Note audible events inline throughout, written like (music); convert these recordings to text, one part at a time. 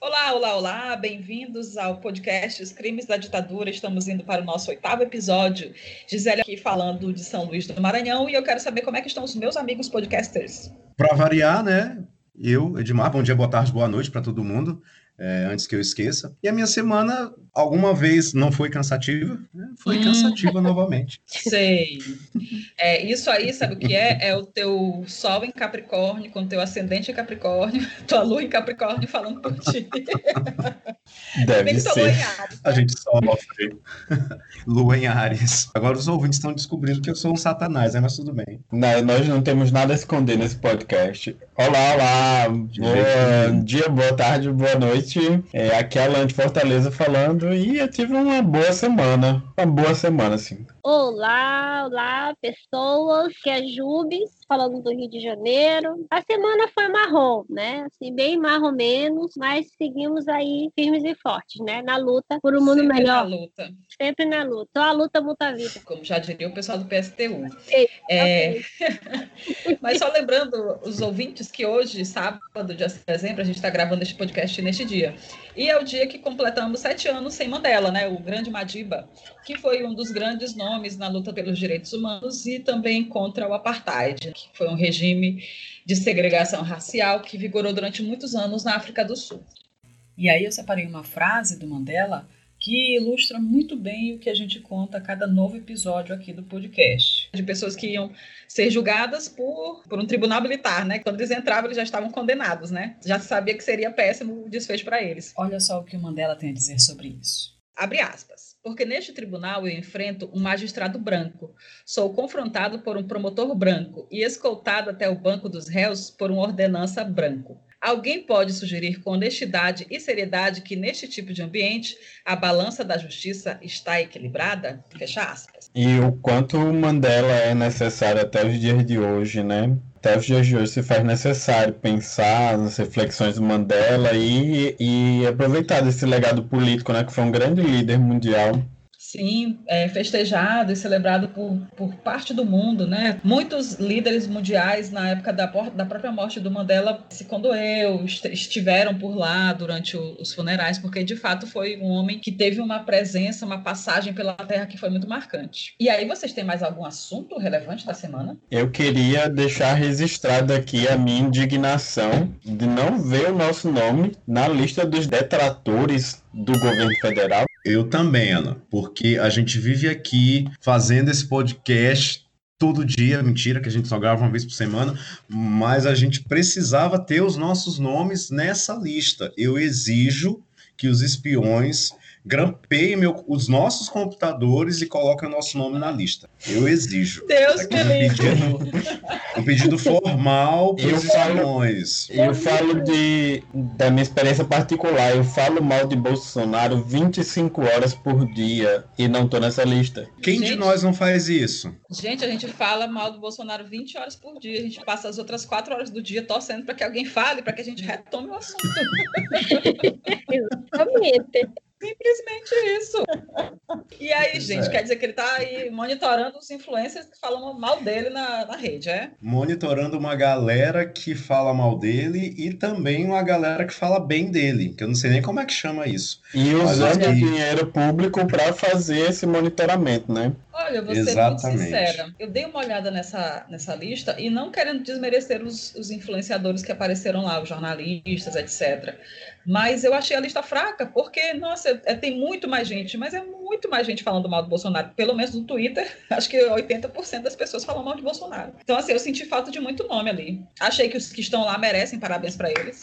Olá, olá, olá, bem-vindos ao podcast Os Crimes da Ditadura. Estamos indo para o nosso oitavo episódio. Gisele aqui falando de São Luís do Maranhão e eu quero saber como é que estão os meus amigos podcasters. Para variar, né? Eu, Edmar, bom dia, boa tarde, boa noite para todo mundo é, antes que eu esqueça. E a minha semana, alguma vez, não foi cansativa, né? foi hum. cansativa novamente. (laughs) Sei. É, isso aí, sabe o que é? É o teu sol em Capricórnio, com o teu ascendente em Capricórnio, (laughs) tua lua em Capricórnio falando por ti. (laughs) Deve ser. Ares, a gente sofre. lua em Ares. Agora os ouvintes estão descobrindo que eu sou um satanás, né? mas tudo bem. Não, nós não temos nada a esconder nesse podcast. Olá, olá. Bom dia, boa tarde, boa noite noite. É, aqui é a Alan de Fortaleza falando e eu tive uma boa semana. Uma boa semana, assim. Olá, olá, pessoas. Que é Jubes, falando do Rio de Janeiro. A semana foi marrom, né? Assim, bem marrom menos, mas seguimos aí firmes e fortes, né? Na luta por um mundo Sempre melhor. Na luta. Sempre na luta. Só a luta muda a vida. Como já diria o pessoal do PSTU. É... (laughs) mas só lembrando os ouvintes que hoje, sábado, dia 6 de dezembro, a gente está gravando este podcast neste dia. E é o dia que completamos sete anos sem Mandela, né? O grande Madiba, que foi um dos grandes nomes na luta pelos direitos humanos e também contra o apartheid, que foi um regime de segregação racial que vigorou durante muitos anos na África do Sul. E aí eu separei uma frase do Mandela que ilustra muito bem o que a gente conta a cada novo episódio aqui do podcast. De pessoas que iam ser julgadas por, por um tribunal militar, né? Quando eles entravam, eles já estavam condenados, né? Já sabia que seria péssimo o desfecho para eles. Olha só o que o Mandela tem a dizer sobre isso. Abre aspas. Porque neste tribunal eu enfrento um magistrado branco. Sou confrontado por um promotor branco e escoltado até o banco dos réus por uma ordenança branco. Alguém pode sugerir com honestidade e seriedade que neste tipo de ambiente a balança da justiça está equilibrada? Fecha aspas. E o quanto Mandela é necessário até os dias de hoje, né? Até os dias de hoje se faz necessário pensar nas reflexões do Mandela e, e aproveitar desse legado político, né? Que foi um grande líder mundial Sim, é festejado e celebrado por, por parte do mundo, né? Muitos líderes mundiais, na época da, da própria morte do Mandela, se condoeu, estiveram por lá durante o, os funerais, porque de fato foi um homem que teve uma presença, uma passagem pela Terra que foi muito marcante. E aí, vocês têm mais algum assunto relevante da semana? Eu queria deixar registrado aqui a minha indignação de não ver o nosso nome na lista dos detratores do governo federal. Eu também, Ana, porque a gente vive aqui fazendo esse podcast todo dia, mentira, que a gente só grava uma vez por semana, mas a gente precisava ter os nossos nomes nessa lista. Eu exijo que os espiões grampeiem meu, os nossos computadores e coloquem o nosso nome na lista. Eu exijo. Deus me livre. Um pedido, um pedido formal eu falo, eu falo de, da minha experiência particular. Eu falo mal de Bolsonaro 25 horas por dia e não tô nessa lista. Quem gente, de nós não faz isso? Gente, a gente fala mal do Bolsonaro 20 horas por dia. A gente passa as outras 4 horas do dia torcendo para que alguém fale, para que a gente retome o assunto. (laughs) Exatamente. Simplesmente isso. E aí, gente, é. quer dizer que ele está aí monitorando os influencers que falam mal dele na, na rede, é? Monitorando uma galera que fala mal dele e também uma galera que fala bem dele, que eu não sei nem como é que chama isso. E usando aí... dinheiro público para fazer esse monitoramento, né? Olha, eu vou ser muito sincera. Eu dei uma olhada nessa, nessa lista e não querendo desmerecer os, os influenciadores que apareceram lá, os jornalistas, etc. Mas eu achei a lista fraca, porque, nossa, é, tem muito mais gente, mas é muito mais gente falando mal do Bolsonaro. Pelo menos no Twitter, (laughs) acho que 80% das pessoas falam mal de Bolsonaro. Então, assim, eu senti falta de muito nome ali. Achei que os que estão lá merecem parabéns para eles.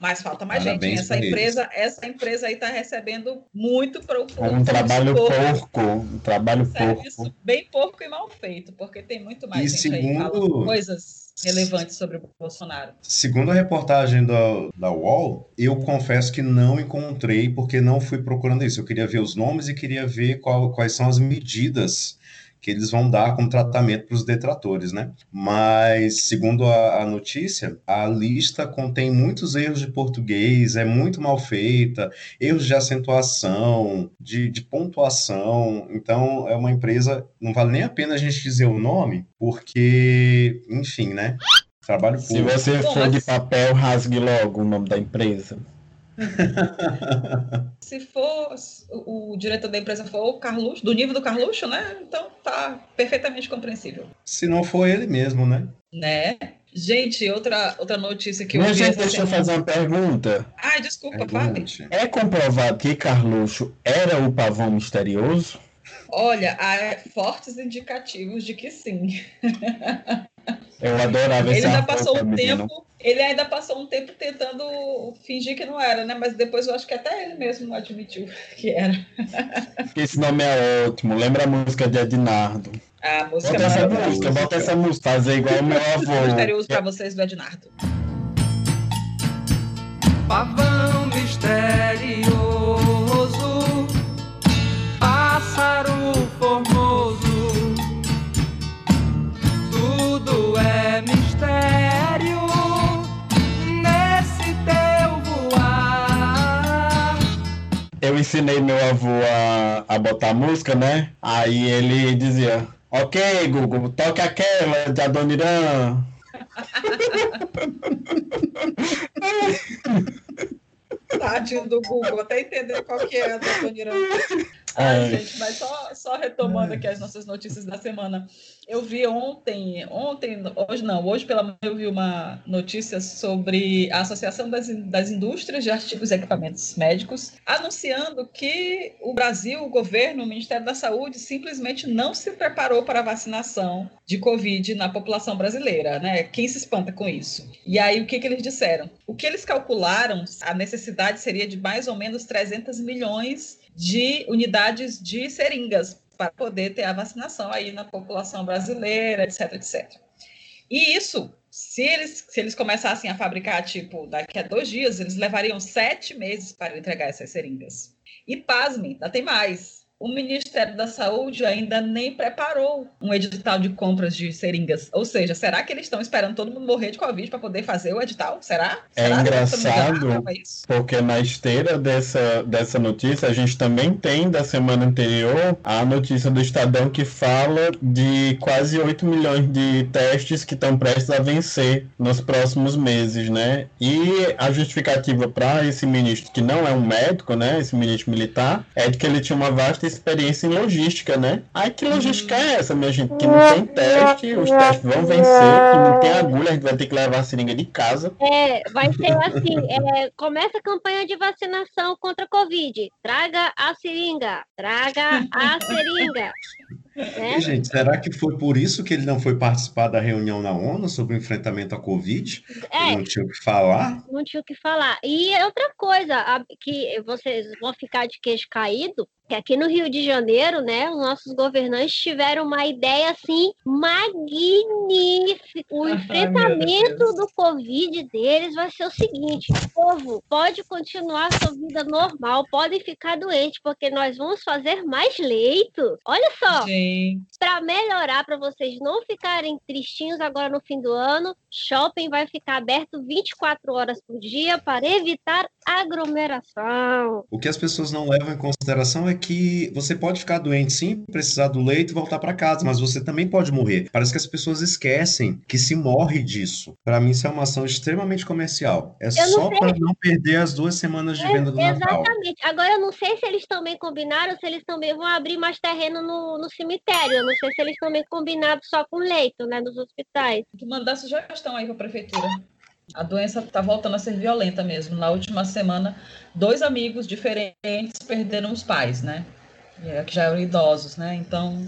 Mas falta mais Parabéns gente. Essa empresa, essa empresa aí está recebendo muito para o É um trabalho porco, um trabalho porco. Bem porco e mal feito, porque tem muito mais e gente segundo... aí coisas relevantes sobre o Bolsonaro. Segundo a reportagem da, da UOL, eu confesso que não encontrei, porque não fui procurando isso. Eu queria ver os nomes e queria ver qual, quais são as medidas que eles vão dar como tratamento para os detratores, né? Mas, segundo a, a, notícia, a lista contém muitos erros de português, é muito mal feita, erros de acentuação, de, de pontuação. Então, é uma empresa, não vale nem a pena a gente dizer o nome, porque, enfim, né? Trabalho público. Se você for de papel, rasgue logo o nome da empresa. (laughs) Se for o, diretor da empresa for o Carluxo, do nível do Carluxo, né? Então tá perfeitamente compreensível. Se não for ele mesmo, né? Né? Gente, outra, outra notícia que eu Mas, vi. Gente, deixa eu fazer uma pergunta. Ai, desculpa, fale. É comprovado que Carluxo era o pavão misterioso? Olha, há fortes indicativos de que sim. Eu adorava esse Ele ainda passou um tempo, ele ainda passou um tempo tentando fingir que não era, né? Mas depois eu acho que até ele mesmo admitiu que era. (laughs) Esse nome é ótimo. Lembra a música de Ednardo? A música bota essa música, bota essa música, fazer igual o meu (laughs) avô. Misterioso para vocês do Ednardo. Pavão misterioso, ensinei meu avô a, a botar música, né? Aí ele dizia, ok, Google, toque aquela de Adoniran. Tadinho do Google, até entender qual que é a Adoniran. Ai, gente, mas só, só retomando aqui as nossas notícias da semana. Eu vi ontem, ontem, hoje não, hoje pela manhã eu vi uma notícia sobre a Associação das, das Indústrias de Artigos e Equipamentos Médicos, anunciando que o Brasil, o governo, o Ministério da Saúde, simplesmente não se preparou para a vacinação de Covid na população brasileira, né? Quem se espanta com isso? E aí, o que, que eles disseram? O que eles calcularam, a necessidade seria de mais ou menos 300 milhões de unidades de seringas para poder ter a vacinação aí na população brasileira, etc, etc. E isso, se eles, se eles começassem a fabricar, tipo, daqui a dois dias, eles levariam sete meses para entregar essas seringas. E pasmem, ainda tem mais o Ministério da Saúde ainda nem preparou um edital de compras de seringas. Ou seja, será que eles estão esperando todo mundo morrer de Covid para poder fazer o edital? Será? É será engraçado, porque na esteira dessa, dessa notícia, a gente também tem da semana anterior a notícia do Estadão que fala de quase 8 milhões de testes que estão prestes a vencer nos próximos meses, né? E a justificativa para esse ministro, que não é um médico, né? Esse ministro militar, é de que ele tinha uma vasta experiência em logística, né? Aí que logística é essa, minha gente? Que não tem teste, os testes vão vencer, que não tem agulha, a gente vai ter que levar a seringa de casa. É, vai ser assim, é, começa a campanha de vacinação contra a Covid. Traga a seringa, traga a seringa. É. gente, será que foi por isso que ele não foi participar da reunião na ONU sobre o enfrentamento à Covid? É, não tinha o que falar? Não tinha o que falar. E outra coisa, que vocês vão ficar de queixo caído, que aqui no Rio de Janeiro, né, os nossos governantes tiveram uma ideia assim magnífica. O enfrentamento do Covid deles vai ser o seguinte: o povo pode continuar sua vida normal, podem ficar doentes, porque nós vamos fazer mais leitos. Olha só, para melhorar, para vocês não ficarem tristinhos agora no fim do ano, shopping vai ficar aberto 24 horas por dia para evitar aglomeração. O que as pessoas não levam em consideração é que você pode ficar doente sim, precisar do leito e voltar para casa, mas você também pode morrer. Parece que as pessoas esquecem que se morre disso. Para mim, isso é uma ação extremamente comercial. É só para não perder as duas semanas de é, venda do exatamente. Natal. Exatamente. Agora, eu não sei se eles também combinaram, se eles também vão abrir mais terreno no, no cemitério. Eu não sei se eles também combinaram só com leito, né, nos hospitais. Que mandar sugestão aí para a prefeitura. A doença está voltando a ser violenta mesmo. Na última semana, dois amigos diferentes perderam os pais, né? É, que já eram idosos, né? Então,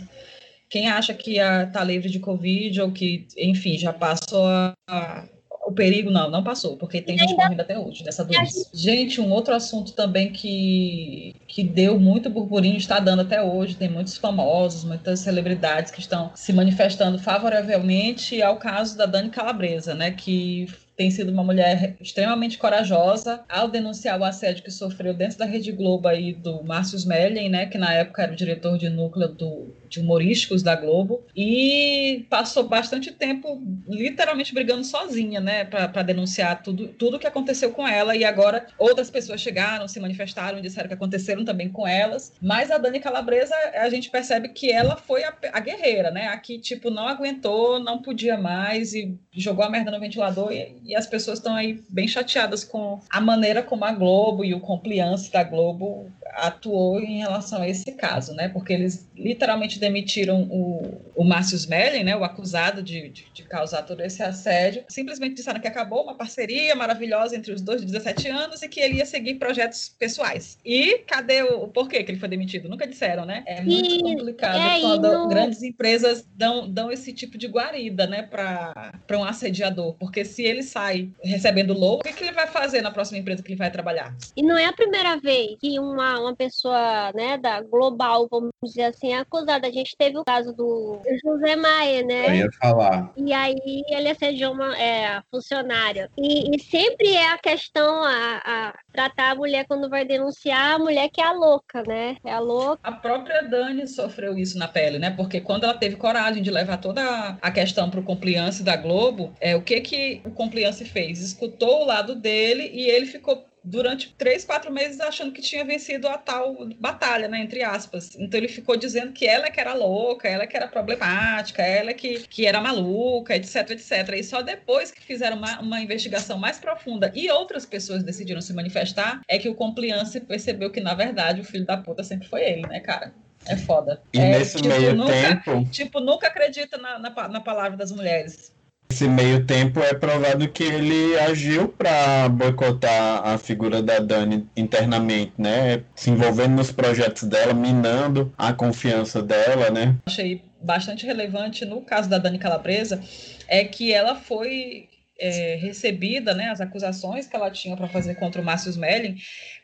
quem acha que está livre de Covid ou que, enfim, já passou a, o perigo, não, não passou, porque tem gente morrendo até hoje dessa doença. Gente, um outro assunto também que, que deu muito burburinho, está dando até hoje, tem muitos famosos, muitas celebridades que estão se manifestando favoravelmente ao caso da Dani Calabresa, né, que tem sido uma mulher extremamente corajosa ao denunciar o assédio que sofreu dentro da Rede Globo aí do Márcio Smelling, né, que na época era o diretor de núcleo do, de humorísticos da Globo, e passou bastante tempo literalmente brigando sozinha, né, para denunciar tudo tudo que aconteceu com ela e agora outras pessoas chegaram, se manifestaram e disseram que aconteceram também com elas, mas a Dani Calabresa, a gente percebe que ela foi a, a guerreira, né, a que tipo não aguentou, não podia mais e jogou a merda no ventilador e, e as pessoas estão aí bem chateadas com a maneira como a Globo e o compliance da Globo atuou em relação a esse caso, né? Porque eles literalmente demitiram o, o Márcio Smelling, né? O acusado de, de, de, causar todo esse assédio. Simplesmente disseram que acabou uma parceria maravilhosa entre os dois de 17 anos e que ele ia seguir projetos pessoais. E cadê o, o porquê que ele foi demitido? Nunca disseram, né? É muito e, complicado é, quando no... grandes empresas dão, dão esse tipo de guarida, né? Para um assediador. Porque se ele sai recebendo louco, o que, que ele vai fazer na próxima empresa que ele vai trabalhar? E não é a primeira vez que uma uma pessoa, né, da global, vamos dizer assim, é acusada. A gente teve o caso do José Maia, né? Eu ia falar. E aí ele assediou uma é, funcionária. E, e, sempre é a questão a, a, tratar a mulher quando vai denunciar, a mulher que é a louca, né? É a louca. A própria Dani sofreu isso na pele, né? Porque quando ela teve coragem de levar toda a questão para o compliance da Globo, é o que que o compliance fez? Escutou o lado dele e ele ficou durante três, quatro meses achando que tinha vencido a tal batalha, né, entre aspas. Então ele ficou dizendo que ela que era louca, ela que era problemática, ela que, que era maluca, etc, etc. E só depois que fizeram uma, uma investigação mais profunda e outras pessoas decidiram se manifestar, é que o compliance percebeu que, na verdade, o filho da puta sempre foi ele, né, cara? É foda. E é, nesse tipo, meio nunca, tempo. Tipo, nunca acredita na, na, na palavra das mulheres. Nesse meio tempo é provado que ele agiu para boicotar a figura da Dani internamente, né? Se envolvendo nos projetos dela, minando a confiança dela, né? Achei bastante relevante no caso da Dani Calabresa é que ela foi é, recebida, né, as acusações que ela tinha para fazer contra o Márcio Smelling,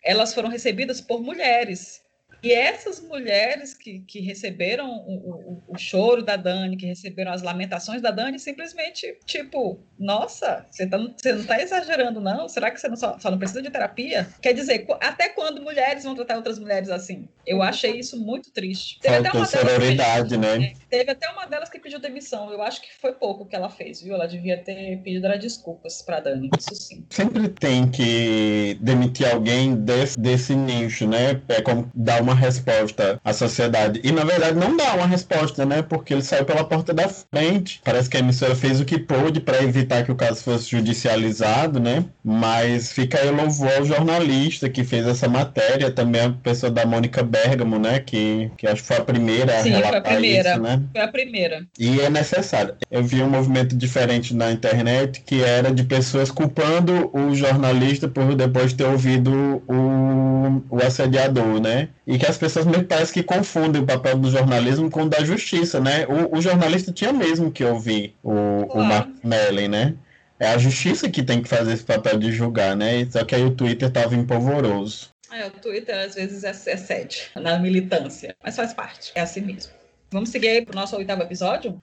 elas foram recebidas por mulheres e essas mulheres que, que receberam o, o, o, choro da Dani, que receberam as lamentações da Dani, simplesmente, tipo, nossa, você, tá, você não está exagerando, não? Será que você não, só, só, não precisa de terapia? Quer dizer, até quando mulheres vão tratar outras mulheres assim? Eu achei isso muito triste. Teve Faltou até uma sororidade, né? É, teve até uma delas que pediu demissão. Eu acho que foi pouco que ela fez, viu? Ela devia ter pedido desculpas para Dani, isso sim. Sempre tem que demitir alguém desse, desse nicho, né? É como dar uma resposta à sociedade. E na verdade não dá uma resposta, né? Porque ele saiu pela porta da frente. Parece que a emissora fez o que pôde para evitar que o caso fosse judicializado, né? Mas fica aí o louvor ao jornalista que fez essa matéria, também a pessoa da Mônica Bergamo, né? Que, que acho que foi a primeira Sim, a relatar foi a primeira. isso, né? Foi a primeira. E é necessário. Eu vi um movimento diferente na internet que era de pessoas culpando o jornalista por depois ter ouvido o, o assediador, né? E que as pessoas me parece que confundem o papel do jornalismo com o da justiça, né? O, o jornalista tinha mesmo que ouvir o, claro. o Mark Mellon, né? É a justiça que tem que fazer esse papel de julgar, né? Só que aí o Twitter tava empolvoroso. É, o Twitter às vezes é, é sede na militância, mas faz parte, é assim mesmo. Vamos seguir aí pro nosso oitavo episódio?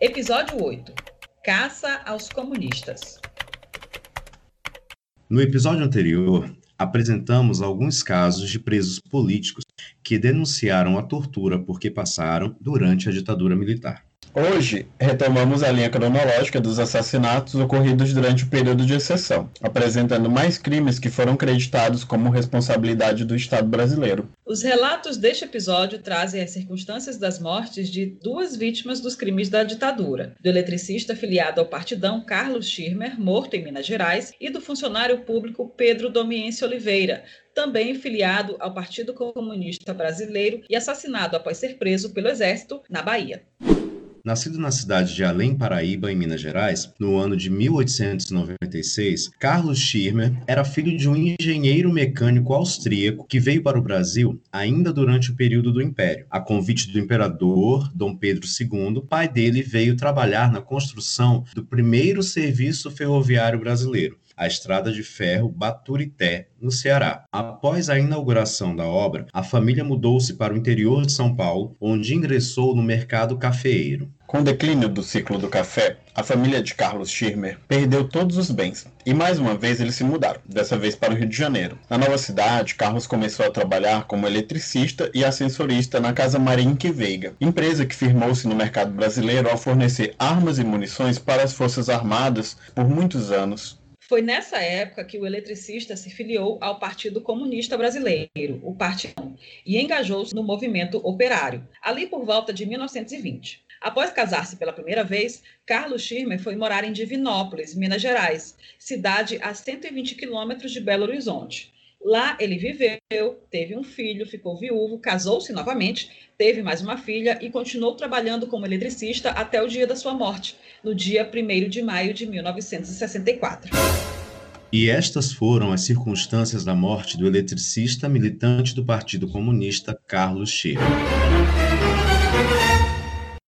Episódio 8. Caça aos comunistas. No episódio anterior, apresentamos alguns casos de presos políticos que denunciaram a tortura porque passaram durante a ditadura militar. Hoje, retomamos a linha cronológica dos assassinatos ocorridos durante o período de exceção, apresentando mais crimes que foram creditados como responsabilidade do Estado brasileiro. Os relatos deste episódio trazem as circunstâncias das mortes de duas vítimas dos crimes da ditadura: do eletricista filiado ao partidão Carlos Schirmer, morto em Minas Gerais, e do funcionário público Pedro Domiense Oliveira, também filiado ao Partido Comunista Brasileiro e assassinado após ser preso pelo Exército na Bahia. Nascido na cidade de Além Paraíba, em Minas Gerais, no ano de 1896, Carlos Schirmer era filho de um engenheiro mecânico austríaco que veio para o Brasil ainda durante o período do Império. A convite do imperador Dom Pedro II, pai dele veio trabalhar na construção do primeiro serviço ferroviário brasileiro, a estrada de ferro Baturité, no Ceará. Após a inauguração da obra, a família mudou-se para o interior de São Paulo, onde ingressou no mercado cafeeiro. Com o declínio do ciclo do café, a família de Carlos Schirmer perdeu todos os bens e mais uma vez eles se mudaram, dessa vez para o Rio de Janeiro. Na nova cidade, Carlos começou a trabalhar como eletricista e ascensorista na Casa Marinque Veiga, empresa que firmou-se no mercado brasileiro ao fornecer armas e munições para as Forças Armadas por muitos anos. Foi nessa época que o eletricista se filiou ao Partido Comunista Brasileiro, o Partidão, e engajou-se no movimento operário, ali por volta de 1920. Após casar-se pela primeira vez, Carlos Schirmer foi morar em Divinópolis, Minas Gerais, cidade a 120 quilômetros de Belo Horizonte. Lá ele viveu, teve um filho, ficou viúvo, casou-se novamente, teve mais uma filha e continuou trabalhando como eletricista até o dia da sua morte, no dia 1 de maio de 1964. E estas foram as circunstâncias da morte do eletricista militante do Partido Comunista Carlos Scheer.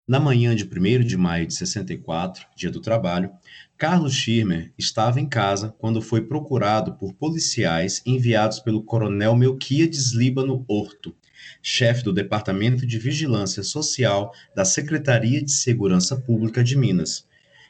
Na manhã de 1 de maio de 64, dia do trabalho, Carlos Schirmer estava em casa quando foi procurado por policiais enviados pelo coronel Melquiades Líbano Horto, chefe do Departamento de Vigilância Social da Secretaria de Segurança Pública de Minas.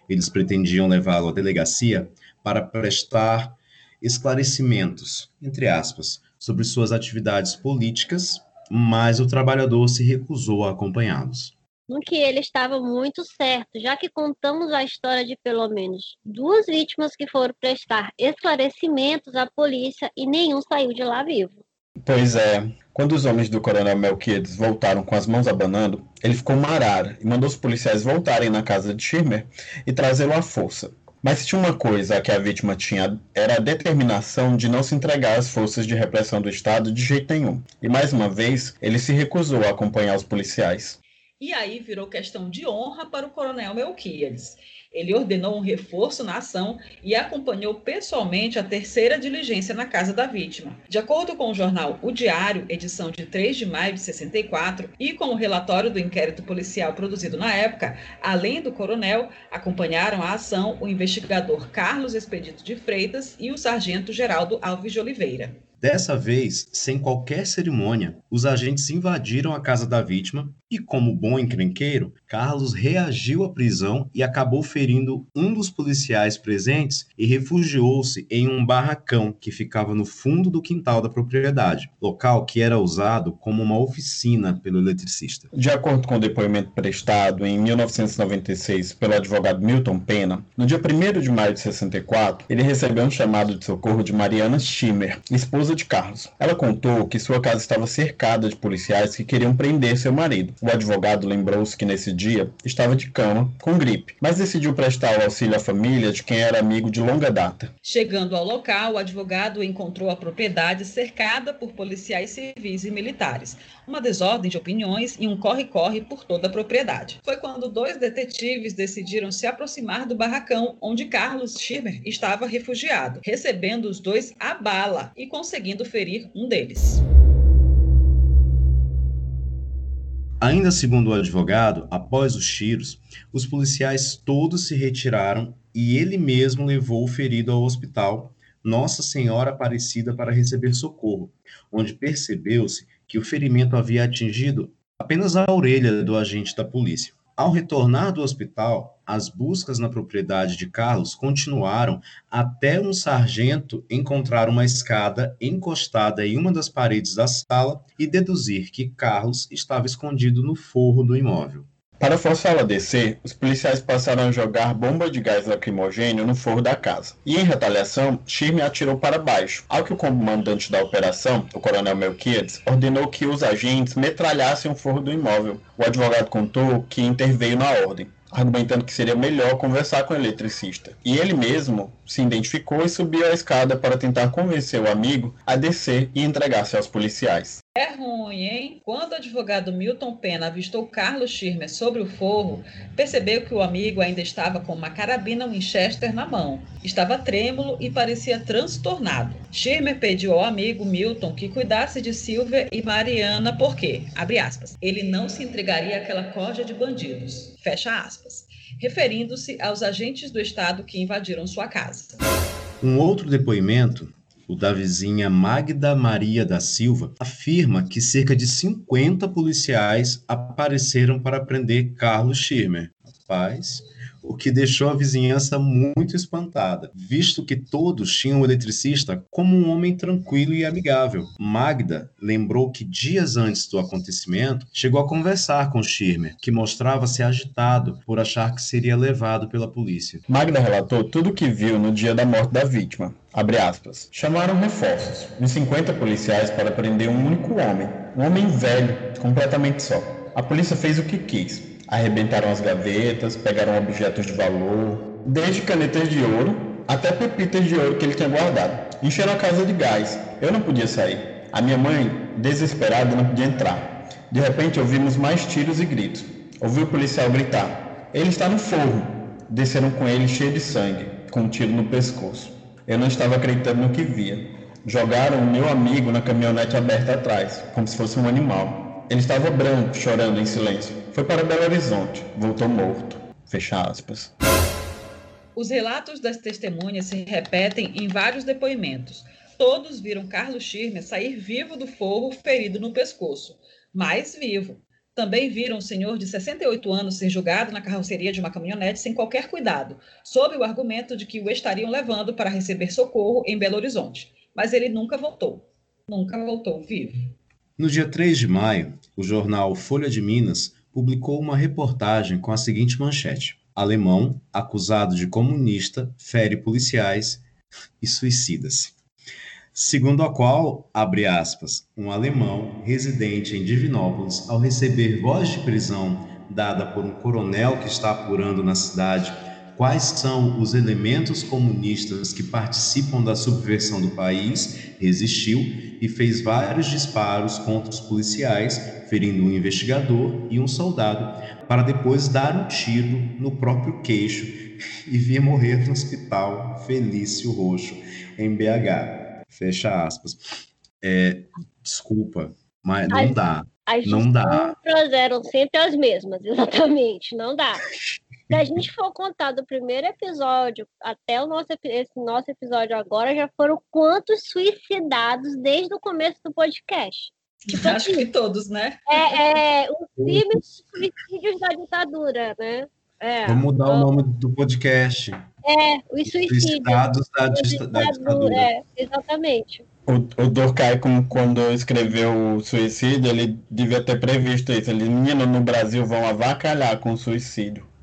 Eles pretendiam levá-lo à delegacia para prestar esclarecimentos, entre aspas, sobre suas atividades políticas, mas o trabalhador se recusou a acompanhá-los no que ele estava muito certo, já que contamos a história de pelo menos duas vítimas que foram prestar esclarecimentos à polícia e nenhum saiu de lá vivo. Pois é. Quando os homens do coronel Melquiades voltaram com as mãos abanando, ele ficou marara e mandou os policiais voltarem na casa de Schirmer e trazê-lo à força. Mas se tinha uma coisa que a vítima tinha, era a determinação de não se entregar às forças de repressão do Estado de jeito nenhum. E mais uma vez, ele se recusou a acompanhar os policiais. E aí virou questão de honra para o coronel Melquiades. Ele ordenou um reforço na ação e acompanhou pessoalmente a terceira diligência na casa da vítima. De acordo com o jornal O Diário, edição de 3 de maio de 64, e com o relatório do inquérito policial produzido na época, além do coronel, acompanharam a ação o investigador Carlos Expedito de Freitas e o sargento Geraldo Alves de Oliveira. Dessa vez, sem qualquer cerimônia, os agentes invadiram a casa da vítima e, como bom encrenqueiro, Carlos reagiu à prisão e acabou ferindo um dos policiais presentes e refugiou-se em um barracão que ficava no fundo do quintal da propriedade, local que era usado como uma oficina pelo eletricista. De acordo com o depoimento prestado em 1996 pelo advogado Milton Pena, no dia 1 de maio de 64, ele recebeu um chamado de socorro de Mariana Schimmer, esposa de Carlos. Ela contou que sua casa estava cercada de policiais que queriam prender seu marido. O advogado lembrou-se que nesse dia estava de cama, com gripe, mas decidiu prestar o auxílio à família de quem era amigo de longa data. Chegando ao local, o advogado encontrou a propriedade cercada por policiais civis e militares, uma desordem de opiniões e um corre-corre por toda a propriedade. Foi quando dois detetives decidiram se aproximar do barracão onde Carlos Schirmer estava refugiado, recebendo os dois a bala e conseguindo ferir um deles. Ainda segundo o advogado, após os tiros, os policiais todos se retiraram e ele mesmo levou o ferido ao hospital Nossa Senhora Aparecida para receber socorro, onde percebeu-se que o ferimento havia atingido apenas a orelha do agente da polícia. Ao retornar do hospital, as buscas na propriedade de Carlos continuaram até um sargento encontrar uma escada encostada em uma das paredes da sala e deduzir que Carlos estava escondido no forro do imóvel. Para forçá-la a descer, os policiais passaram a jogar bomba de gás lacrimogênio no forro da casa. E em retaliação, Shirme atirou para baixo, ao que o comandante da operação, o coronel Melquiades, ordenou que os agentes metralhassem o forro do imóvel. O advogado contou que interveio na ordem argumentando que seria melhor conversar com o eletricista. E ele mesmo se identificou e subiu a escada para tentar convencer o amigo a descer e entregar-se aos policiais. É ruim, hein? Quando o advogado Milton Pena avistou Carlos Schirmer sobre o forro, percebeu que o amigo ainda estava com uma carabina Winchester na mão. Estava trêmulo e parecia transtornado. Schirmer pediu ao amigo Milton que cuidasse de Silvia e Mariana porque, abre aspas, ele não se entregaria àquela corja de bandidos. Fecha aspas. Referindo-se aos agentes do Estado que invadiram sua casa. Um outro depoimento o da vizinha Magda Maria da Silva, afirma que cerca de 50 policiais apareceram para prender Carlos Schirmer. Rapaz, o que deixou a vizinhança muito espantada, visto que todos tinham o eletricista como um homem tranquilo e amigável. Magda lembrou que dias antes do acontecimento, chegou a conversar com Schirmer, que mostrava-se agitado por achar que seria levado pela polícia. Magda relatou tudo o que viu no dia da morte da vítima. Chamaram reforços, uns 50 policiais para prender um único homem, um homem velho, completamente só. A polícia fez o que quis, arrebentaram as gavetas, pegaram objetos de valor, desde canetas de ouro até pepitas de ouro que ele tinha guardado. Encheram a casa de gás. Eu não podia sair. A minha mãe, desesperada, não podia entrar. De repente ouvimos mais tiros e gritos. Ouvi o policial gritar: Ele está no forro. Desceram com ele cheio de sangue, com um tiro no pescoço. Eu não estava acreditando no que via. Jogaram o meu amigo na caminhonete aberta atrás, como se fosse um animal. Ele estava branco, chorando em silêncio. Foi para Belo Horizonte. Voltou morto. Fecha aspas. Os relatos das testemunhas se repetem em vários depoimentos. Todos viram Carlos Schirmer sair vivo do forro, ferido no pescoço, mas vivo. Também viram o senhor de 68 anos ser julgado na carroceria de uma caminhonete sem qualquer cuidado, sob o argumento de que o estariam levando para receber socorro em Belo Horizonte. Mas ele nunca voltou. Nunca voltou vivo. No dia 3 de maio, o jornal Folha de Minas publicou uma reportagem com a seguinte manchete: Alemão, acusado de comunista, fere policiais e suicida-se. Segundo a qual, abre aspas, um alemão residente em Divinópolis, ao receber voz de prisão dada por um coronel que está apurando na cidade quais são os elementos comunistas que participam da subversão do país, resistiu e fez vários disparos contra os policiais, ferindo um investigador e um soldado, para depois dar um tiro no próprio queixo e vir morrer no hospital Felício Roxo, em BH. Fecha aspas. É, desculpa, mas não as, dá. As não dá. eram sempre as mesmas, exatamente. Não dá. (laughs) Se a gente for contar do primeiro episódio até o nosso, esse nosso episódio agora, já foram quantos suicidados desde o começo do podcast? Tipo Acho assim, que todos, né? É, é os crimes suicídios da ditadura, né? É, Vamos mudar então, o nome do podcast. É, os suicídios. Suicidados da, da ditadura. É, exatamente. O, o Durkheim, quando escreveu o suicídio, ele devia ter previsto isso. Ele, menino, no Brasil vão avacalhar com o suicídio.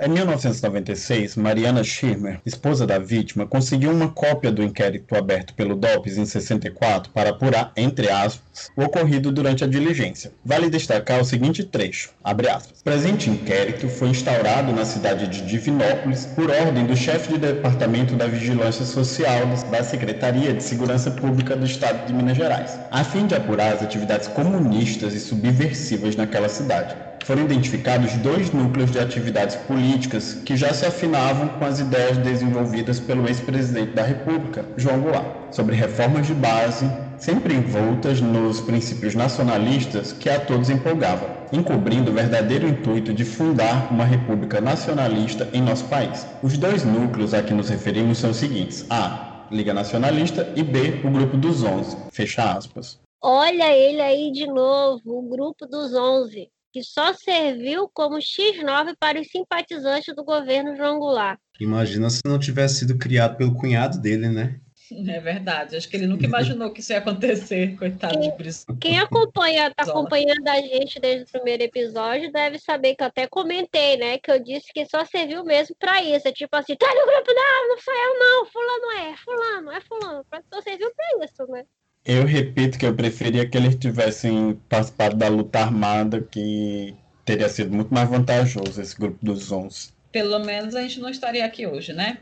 Em 1996, Mariana Schirmer, esposa da vítima, conseguiu uma cópia do inquérito aberto pelo DOPS em 64 para apurar, entre aspas, o ocorrido durante a diligência. Vale destacar o seguinte trecho, abre aspas. Presente inquérito foi instaurado na cidade de Divinópolis por ordem do chefe de departamento da Vigilância Social da Secretaria de Segurança Pública do Estado de Minas Gerais, a fim de apurar as atividades comunistas e subversivas naquela cidade foram identificados dois núcleos de atividades políticas que já se afinavam com as ideias desenvolvidas pelo ex-presidente da República, João Goulart, sobre reformas de base, sempre envoltas nos princípios nacionalistas que a todos empolgava, encobrindo o verdadeiro intuito de fundar uma república nacionalista em nosso país. Os dois núcleos a que nos referimos são os seguintes: A. Liga Nacionalista e B. O Grupo dos Onze. Fecha aspas. Olha ele aí de novo, o Grupo dos Onze que só serviu como X9 para os simpatizantes do governo João Goulart. Imagina se não tivesse sido criado pelo cunhado dele, né? É verdade. Acho que ele nunca imaginou que isso ia acontecer, coitado quem, de Priscila. Quem acompanha, tá acompanhando a gente desde o primeiro episódio deve saber que eu até comentei, né? Que eu disse que só serviu mesmo para isso. É tipo assim, tá no grupo, não, não sou eu, não, fulano é, fulano, é fulano. Só serviu para isso, né? Eu repito que eu preferia que eles tivessem participado da luta armada, que teria sido muito mais vantajoso esse grupo dos 11. pelo menos a gente não estaria aqui hoje, né?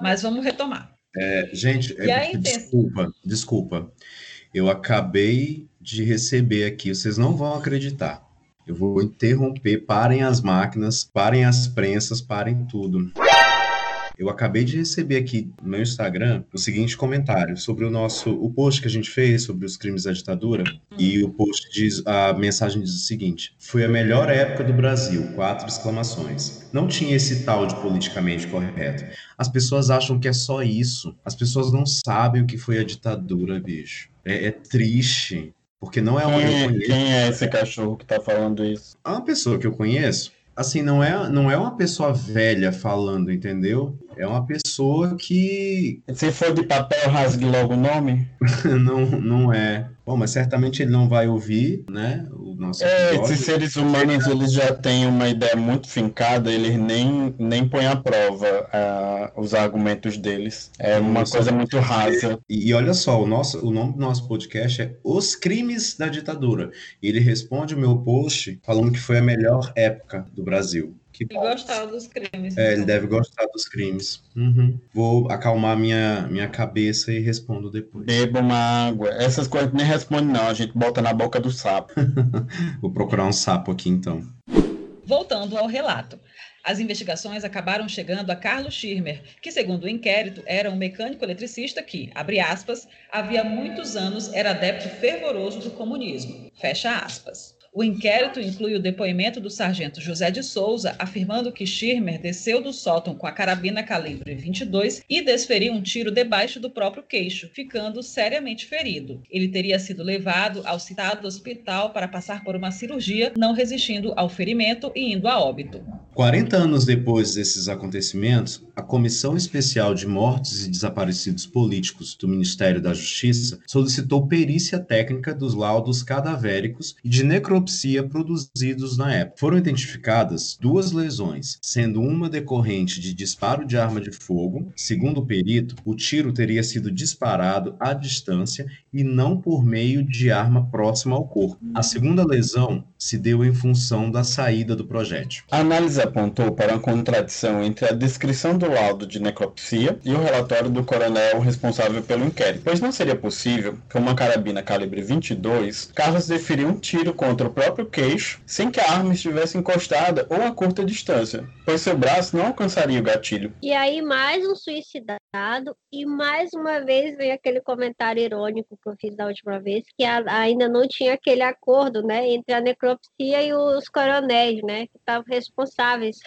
Mas vamos retomar. É, gente, é, desculpa, desculpa. Eu acabei de receber aqui, vocês não vão acreditar. Eu vou interromper, parem as máquinas, parem as prensas, parem tudo. Eu acabei de receber aqui no meu Instagram o seguinte comentário sobre o nosso o post que a gente fez sobre os crimes da ditadura e o post diz a mensagem diz o seguinte: foi a melhor época do Brasil, quatro exclamações. Não tinha esse tal de politicamente correto. As pessoas acham que é só isso. As pessoas não sabem o que foi a ditadura, bicho. É, é triste. Porque não é uma. eu Quem é, conheço- quem é esse cachorro que tá falando isso? é uma pessoa que eu conheço, assim, não é, não é uma pessoa velha falando, entendeu? É uma pessoa que Se for de papel, rasgue logo o nome. (laughs) não, não é. Bom, mas certamente ele não vai ouvir, né? Nosso É, esses seres humanos, eles já têm uma ideia muito fincada, eles nem, nem põem à prova ah, os argumentos deles. É uma coisa muito rasa. E, e olha só, o, nosso, o nome do nosso podcast é Os Crimes da Ditadura. E ele responde o meu post falando que foi a melhor época do Brasil. Que E gostar dos crimes. É, ele então. deve gostar dos crimes. Uhum. Vou acalmar minha, minha cabeça e respondo depois. Beba uma água. Essas coisas nem responde, não. A gente bota na boca do sapo. (laughs) Vou procurar um sapo aqui então. Voltando ao relato. As investigações acabaram chegando a Carlos Schirmer, que, segundo o inquérito, era um mecânico eletricista que, abre aspas, havia muitos anos era adepto fervoroso do comunismo. Fecha aspas. O inquérito inclui o depoimento do sargento José de Souza, afirmando que Schirmer desceu do sótão com a carabina calibre 22 e desferiu um tiro debaixo do próprio queixo, ficando seriamente ferido. Ele teria sido levado ao citado hospital para passar por uma cirurgia, não resistindo ao ferimento e indo a óbito. 40 anos depois desses acontecimentos, a Comissão Especial de Mortos e Desaparecidos Políticos do Ministério da Justiça solicitou perícia técnica dos laudos cadavéricos e de necropsia produzidos na época. Foram identificadas duas lesões, sendo uma decorrente de disparo de arma de fogo. Segundo o perito, o tiro teria sido disparado à distância e não por meio de arma próxima ao corpo. A segunda lesão se deu em função da saída do projétil. A análise apontou para uma contradição entre a descrição do laudo de necropsia e o relatório do coronel responsável pelo inquérito, pois não seria possível, com uma carabina calibre 22, Carlos deferiu um tiro contra o próprio queixo sem que a arma estivesse encostada ou a curta distância, pois seu braço não alcançaria o gatilho. E aí, mais um suicidado, e mais uma vez vem aquele comentário irônico que eu fiz da última vez, que ainda não tinha aquele acordo, né, entre a necropsia e os coronéis, né, que estavam responsáveis.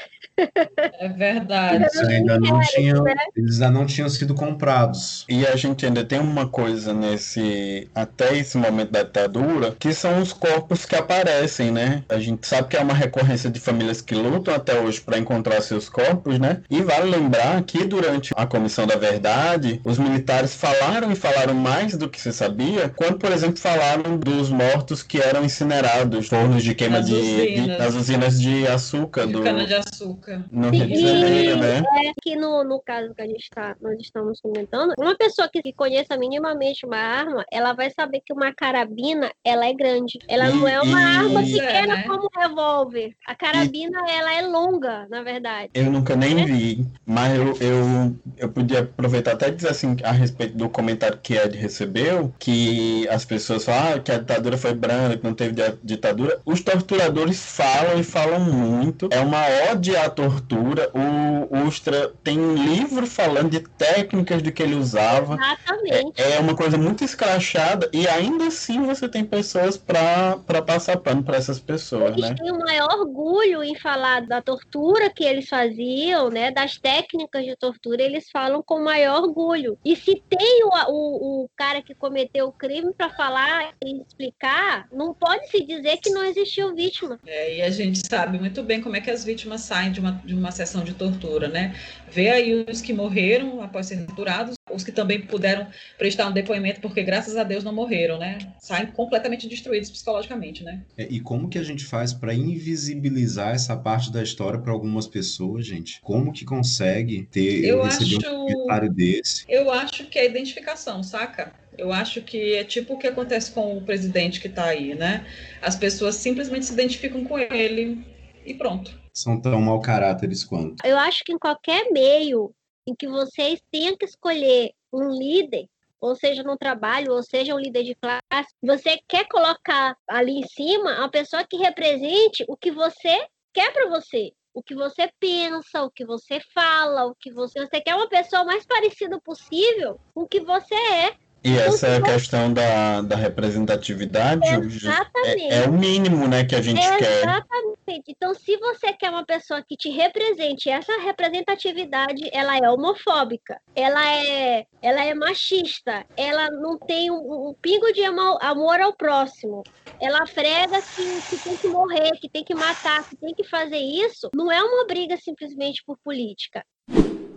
É verdade. Eles ainda não tinham, eles ainda não tinham sido comprados. E a gente ainda tem uma coisa nesse até esse momento da ditadura, que são os corpos que aparecem, né? A gente sabe que é uma recorrência de famílias que lutam até hoje para encontrar seus corpos, né? E vale lembrar que durante a Comissão da Verdade, os militares falaram e falaram mais do que se sabia, quando, por exemplo, falaram dos mortos que eram incinerados, fornos de queima de, de usinas. das usinas de açúcar do Cana-de-açúcar. no Rio de. Janeiro, né? que no, no caso que a gente tá, nós estamos comentando, uma pessoa que, que conheça minimamente uma arma, ela vai saber que uma carabina, ela é grande. Ela não é uma E- arma e- pequena É, né? como um revólver. A carabina, ela é longa, na verdade. Eu nunca nem Né? vi, mas eu, eu, eu podia aproveitar até e dizer assim, a respeito do comentário que Ed recebeu, que as pessoas falam ah, que a ditadura foi branda, que não teve di- ditadura. Os torturadores falam e falam muito. É uma ode à tortura. O Ustra tem um livro falando de técnicas do que ele usava. Exatamente. É uma coisa muito escrachada e ainda assim você tem pessoas pra pra passar pano pra essas pessoas, né? Eles têm o maior orgulho em falar da tortura que eles faziam, né? Das técnicas de tortura, eles falam com o maior orgulho. E se tem o, o, o cara que cometeu o crime para falar e explicar, não pode se dizer que não existiu vítima. É, e a gente sabe muito bem como é que as vítimas saem de uma, de uma sessão de tortura, né? Vê aí os que morreram após serem torturados, os que também puderam prestar um depoimento, porque graças a Deus não morreram, né? Saem completamente destruídos psicologicamente, né? É, e como que a gente faz para invisibilizar essa parte da história para algumas pessoas, gente? Como que consegue ter Eu receber acho- um comentário desse? Eu acho que é identificação, saca? Eu acho que é tipo o que acontece com o presidente que tá aí, né? As pessoas simplesmente se identificam com ele e pronto. São tão mau caráteres quanto. Eu acho que em qualquer meio em que vocês tenham que escolher um líder, ou seja, no trabalho, ou seja, um líder de classe, você quer colocar ali em cima uma pessoa que represente o que você quer para você, o que você pensa, o que você fala, o que você, você quer uma pessoa mais parecida possível com o que você é. E essa é questão da, da representatividade é, é, o mínimo né, que a gente Exatamente. quer. Exatamente. Então, se você quer uma pessoa que te represente, essa representatividade ela é homofóbica, ela é, ela é machista, ela não tem um, um pingo de amor ao próximo, ela frega que, que tem que morrer, que tem que matar, que tem que fazer isso, não é uma briga simplesmente por política.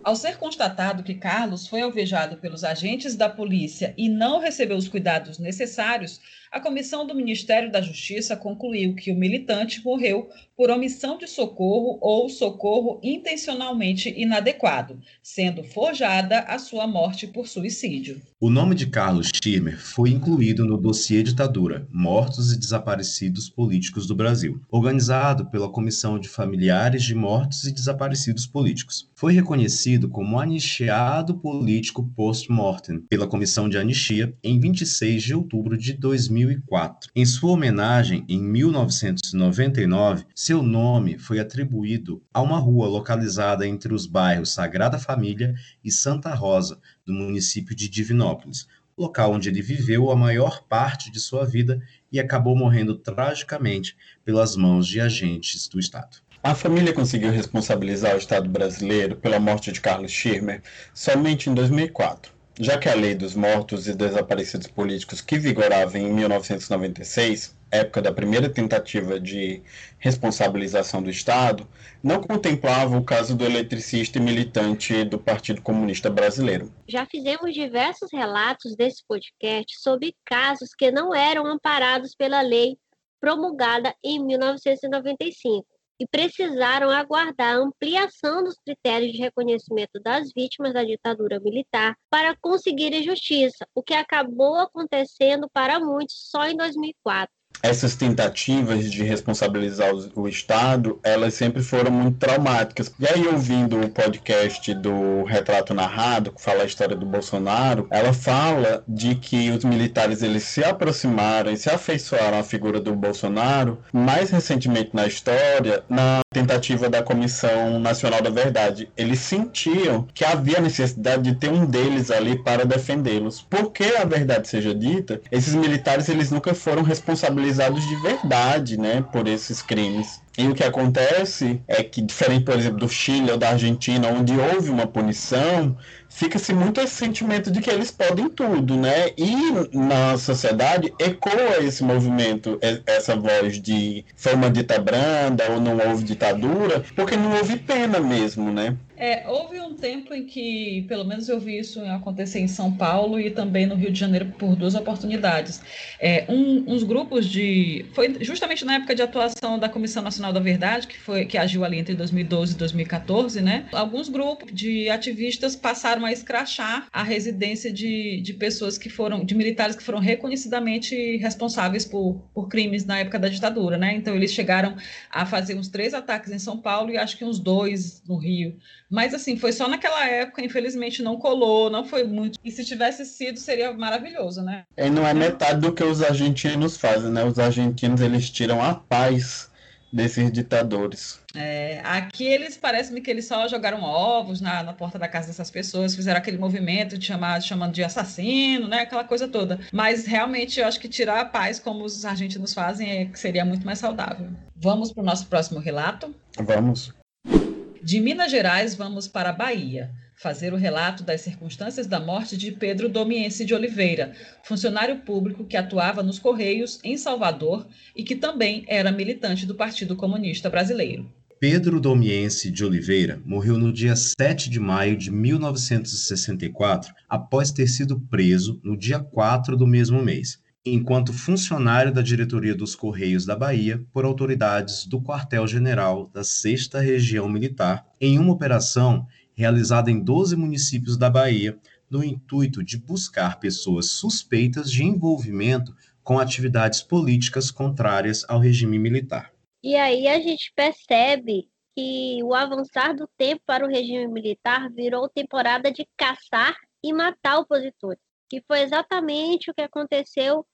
Ao ser constatado que Carlos foi alvejado pelos agentes da polícia e não recebeu os cuidados necessários, a comissão do Ministério da Justiça concluiu que o militante morreu por omissão de socorro ou socorro intencionalmente inadequado, sendo forjada a sua morte por suicídio. O nome de Carlos Schirmer foi incluído no dossiê ditadura Mortos e Desaparecidos Políticos do Brasil, organizado pela Comissão de Familiares de Mortos e Desaparecidos Políticos. Foi reconhecido como anistiado político post-mortem pela Comissão de Anistia em 26 de outubro de 2000 2004. Em sua homenagem, em 1999, seu nome foi atribuído a uma rua localizada entre os bairros Sagrada Família e Santa Rosa, do município de Divinópolis, local onde ele viveu a maior parte de sua vida e acabou morrendo tragicamente pelas mãos de agentes do Estado. A família conseguiu responsabilizar o Estado brasileiro pela morte de Carlos Schirmer somente em 2004 já que a lei dos mortos e desaparecidos políticos que vigorava em 1996, época da primeira tentativa de responsabilização do Estado, não contemplava o caso do eletricista e militante do Partido Comunista Brasileiro. Já fizemos diversos relatos desse podcast sobre casos que não eram amparados pela lei promulgada em 1995 e precisaram aguardar a ampliação dos critérios de reconhecimento das vítimas da ditadura militar para conseguirem justiça, o que acabou acontecendo para muitos só em 2004 essas tentativas de responsabilizar o, Estado, elas sempre foram muito traumáticas. E aí, ouvindo o podcast do Retrato Narrado, que fala a história do Bolsonaro, ela fala de que os militares eles se aproximaram e se afeiçoaram à figura do Bolsonaro, mais recentemente na história, na tentativa da Comissão Nacional da Verdade. Eles sentiam que havia necessidade de ter um deles ali para defendê-los. Porque a verdade seja dita, esses militares eles nunca foram responsabilizados responsabilizados de verdade, né, por esses crimes. E o que acontece é que, diferente, por exemplo, do Chile ou da Argentina, onde houve uma punição, fica-se muito esse sentimento de que eles podem tudo, né? E na sociedade ecoa esse movimento, essa voz de foi uma dita branda ou não houve ditadura, porque não houve pena mesmo, né? É, houve um tempo em que, pelo menos eu vi isso acontecer em São Paulo e também no Rio de Janeiro por duas oportunidades. É, um, uns grupos de. Foi justamente na época de atuação da Comissão Nacional da Verdade, que, foi, que agiu ali entre 2012 e 2014, né? Alguns grupos de ativistas passaram a escrachar a residência de, de pessoas que foram, de militares que foram reconhecidamente responsáveis por, por crimes na época da ditadura, né? Então eles chegaram a fazer uns três ataques em São Paulo e acho que uns dois no Rio. Mas assim, foi só naquela época, infelizmente não colou, não foi muito. E se tivesse sido, seria maravilhoso, né? E não é metade do que os argentinos fazem, né? Os argentinos eles tiram a paz desses ditadores. É, aqui eles parece-me que eles só jogaram ovos na, na porta da casa dessas pessoas, fizeram aquele movimento de chamar, chamando de assassino, né? Aquela coisa toda. Mas realmente eu acho que tirar a paz, como os argentinos fazem, é, seria muito mais saudável. Vamos para o nosso próximo relato? Vamos. De Minas Gerais, vamos para a Bahia fazer o relato das circunstâncias da morte de Pedro Domiense de Oliveira, funcionário público que atuava nos Correios em Salvador e que também era militante do Partido Comunista Brasileiro. Pedro Domiense de Oliveira morreu no dia 7 de maio de 1964, após ter sido preso no dia 4 do mesmo mês, enquanto funcionário da diretoria dos Correios da Bahia por autoridades do Quartel-General da 6 Região Militar, em uma operação realizada em 12 municípios da Bahia, no intuito de buscar pessoas suspeitas de envolvimento com atividades políticas contrárias ao regime militar. E aí a gente percebe que o avançar do tempo para o regime militar virou temporada de caçar e matar opositores, que foi exatamente o que aconteceu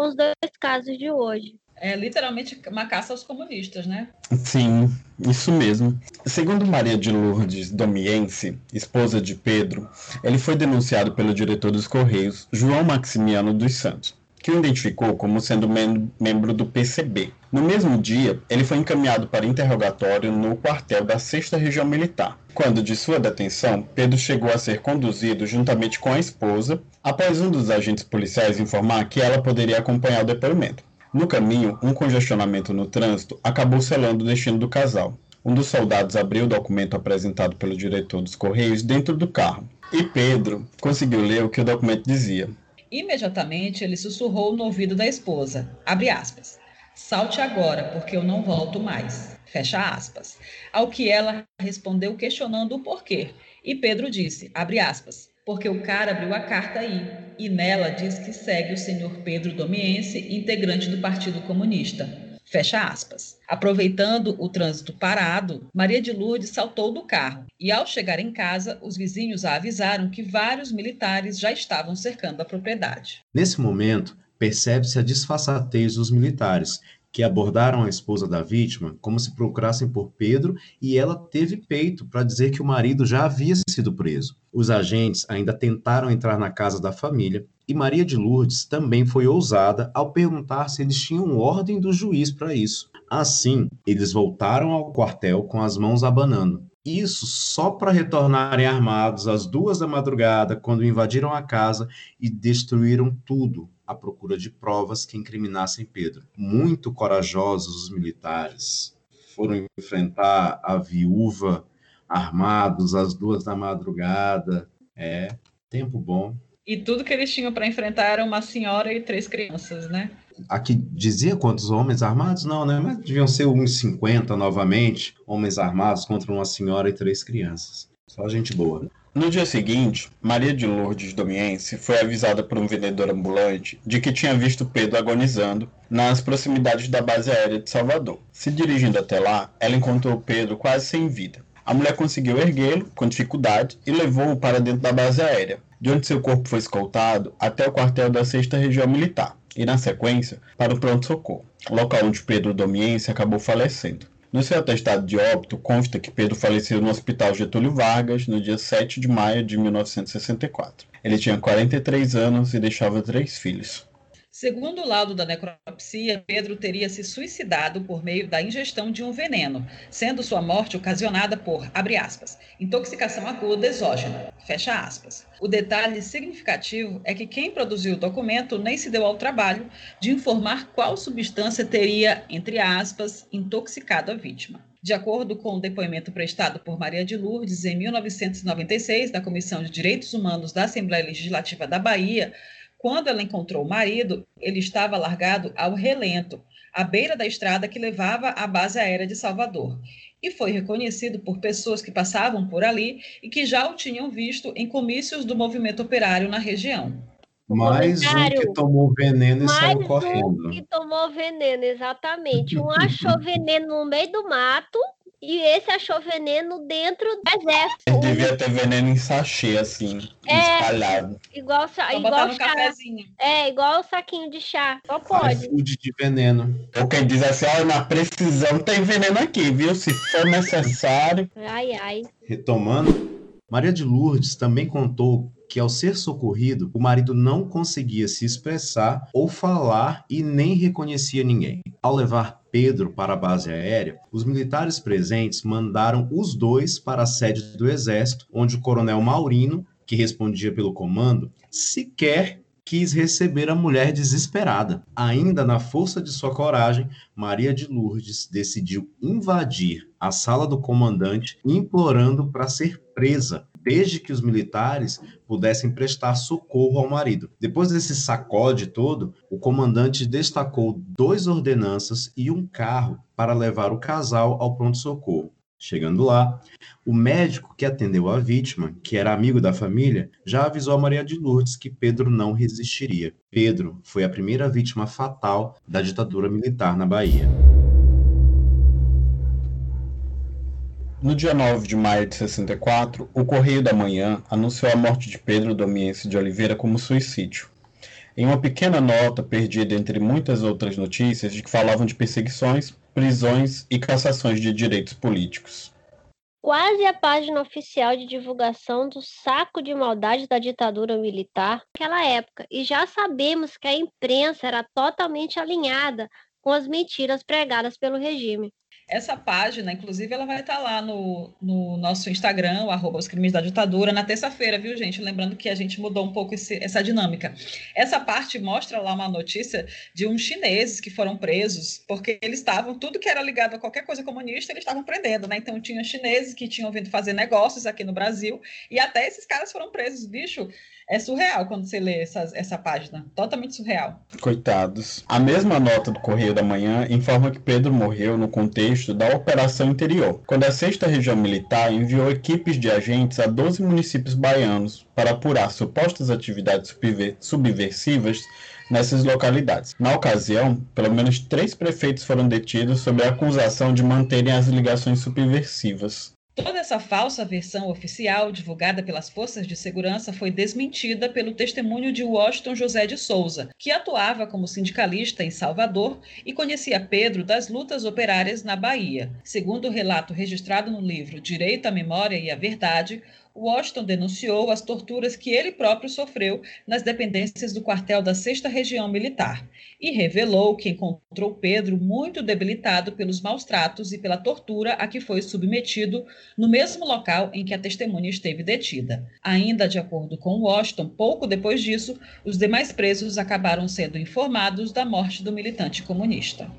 com os dois casos de hoje. É literalmente uma caça aos comunistas, né? Sim, isso mesmo. Segundo Maria de Lourdes Domiense, esposa de Pedro, ele foi denunciado pelo diretor dos Correios, João Maximiano dos Santos, que o identificou como sendo mem membro do PCB. No mesmo dia, ele foi encaminhado para interrogatório no quartel da 6 Região Militar. Quando de sua detenção, Pedro chegou a ser conduzido juntamente com a esposa, após um dos agentes policiais informar que ela poderia acompanhar o depoimento. No caminho, um congestionamento no trânsito acabou selando o destino do casal. Um dos soldados abriu o documento apresentado pelo diretor dos Correios dentro do carro. E Pedro conseguiu ler o que o documento dizia. Imediatamente ele sussurrou no ouvido da esposa, abre aspas, salte agora, porque eu não volto mais, fecha aspas. Ao que ela respondeu questionando o porquê. E Pedro disse, abre aspas, porque o cara abriu a carta aí e nela diz que segue o senhor Pedro Domiense, integrante do Partido Comunista. Fecha aspas. Aproveitando o trânsito parado, Maria de Lourdes saltou do carro e, ao chegar em casa, os vizinhos a avisaram que vários militares já estavam cercando a propriedade. Nesse momento, percebe-se a disfarçatez dos militares, que abordaram a esposa da vítima como se procurassem por Pedro e ela teve peito para dizer que o marido já havia sido preso. Os agentes ainda tentaram entrar na casa da família e Maria de Lourdes também foi ousada ao perguntar se eles tinham ordem do juiz para isso. Assim, eles voltaram ao quartel com as mãos abanando. Isso só para retornarem armados às duas da madrugada, quando invadiram a casa e destruíram tudo, à procura de provas que incriminassem Pedro. Muito corajosos os militares foram enfrentar a viúva armados às duas da madrugada. É, tempo bom. E tudo que eles tinham para enfrentar era uma senhora e três crianças, né? Aqui dizia quantos homens armados? Não, né? Mas deviam ser uns 50 novamente, homens armados contra uma senhora e três crianças. Só gente boa. No dia seguinte, Maria de Lourdes Domiense foi avisada por um vendedor ambulante de que tinha visto Pedro agonizando nas proximidades da base aérea de Salvador. Se dirigindo até lá, ela encontrou Pedro quase sem vida. A mulher conseguiu erguê-lo com dificuldade e levou-o para dentro da base aérea, de onde seu corpo foi escoltado até o quartel da 6 Região Militar e, na sequência, para o pronto-socorro, local onde Pedro Domiense acabou falecendo. No seu atestado de óbito consta que Pedro faleceu no Hospital Getúlio Vargas no dia 7 de maio de 1964. Ele tinha 43 anos e deixava três filhos. Segundo o laudo da necropsia, Pedro teria se suicidado por meio da ingestão de um veneno, sendo sua morte ocasionada por, abre aspas, intoxicação aguda exógena, fecha aspas. O detalhe significativo é que quem produziu o documento nem se deu ao trabalho de informar qual substância teria, entre aspas, intoxicado a vítima. De acordo com o depoimento prestado por Maria de Lourdes em 1996, da Comissão de Direitos Humanos da Assembleia Legislativa da Bahia, quando ela encontrou o marido, ele estava largado ao relento, à beira da estrada que levava à base aérea de Salvador, e foi reconhecido por pessoas que passavam por ali e que já o tinham visto em comícios do movimento operário na região. Mais um que tomou veneno e Mais saiu um correndo. que tomou veneno, exatamente. Um (laughs) achou veneno no meio do mato e esse achou veneno dentro do exército. Ele devia ter veneno em sachê, assim, É. espalhado. Igual, Só igual no chá. É, igual o saquinho de chá. Só pode. iFood de veneno. Ou quem diz assim, olha, na precisão tem veneno aqui, viu? Se for necessário. Ai, ai. Retomando, Maria de Lourdes também contou que, ao ser socorrido, o marido não conseguia se expressar ou falar e nem reconhecia ninguém. Ao levar Pedro para a base aérea, os militares presentes mandaram os dois para a sede do Exército, onde o coronel Maurino, que respondia pelo comando, sequer quis receber a mulher desesperada. Ainda na força de sua coragem, Maria de Lourdes decidiu invadir a sala do comandante, implorando para ser presa, desde que os militares pudessem prestar socorro ao marido. Depois desse sacode todo, o comandante destacou dois ordenanças e um carro para levar o casal ao pronto-socorro. Chegando lá, o médico que atendeu a vítima, que era amigo da família, já avisou a Maria de Lourdes que Pedro não resistiria. Pedro foi a primeira vítima fatal da ditadura militar na Bahia. No dia 9 de maio de 64, o Correio da Manhã anunciou a morte de Pedro Domiense de Oliveira como suicídio. Em uma pequena nota perdida entre muitas outras notícias de que falavam de perseguições, prisões e cassações de direitos políticos. Quase a página oficial de divulgação do saco de maldade da ditadura militar naquela época, e já sabemos que a imprensa era totalmente alinhada com as mentiras pregadas pelo regime. Essa página, inclusive, ela vai estar lá no, no nosso Instagram, o os crimes da ditadura, na terça-feira, viu, gente? Lembrando que a gente mudou um pouco esse, essa dinâmica. Essa parte mostra lá uma notícia de uns chineses que foram presos, porque eles estavam, tudo que era ligado a qualquer coisa comunista, eles estavam prendendo, né? Então, tinha chineses que tinham vindo fazer negócios aqui no Brasil, e até esses caras foram presos, bicho. É surreal quando você lê essa, essa página. Totalmente surreal. Coitados. A mesma nota do Correio da Manhã informa que Pedro morreu no contexto da Operação Interior, quando a 6 Região Militar enviou equipes de agentes a 12 municípios baianos para apurar supostas atividades subversivas nessas localidades. Na ocasião, pelo menos três prefeitos foram detidos sob a acusação de manterem as ligações subversivas. Toda essa falsa versão oficial divulgada pelas forças de segurança foi desmentida pelo testemunho de Washington José de Souza, que atuava como sindicalista em Salvador e conhecia Pedro das lutas operárias na Bahia. Segundo o relato registrado no livro Direito à Memória e à Verdade, Washington denunciou as torturas que ele próprio sofreu nas dependências do quartel da 6 Região Militar e revelou que encontrou Pedro muito debilitado pelos maus tratos e pela tortura a que foi submetido no mesmo local em que a testemunha esteve detida. Ainda de acordo com Washington, pouco depois disso, os demais presos acabaram sendo informados da morte do militante comunista.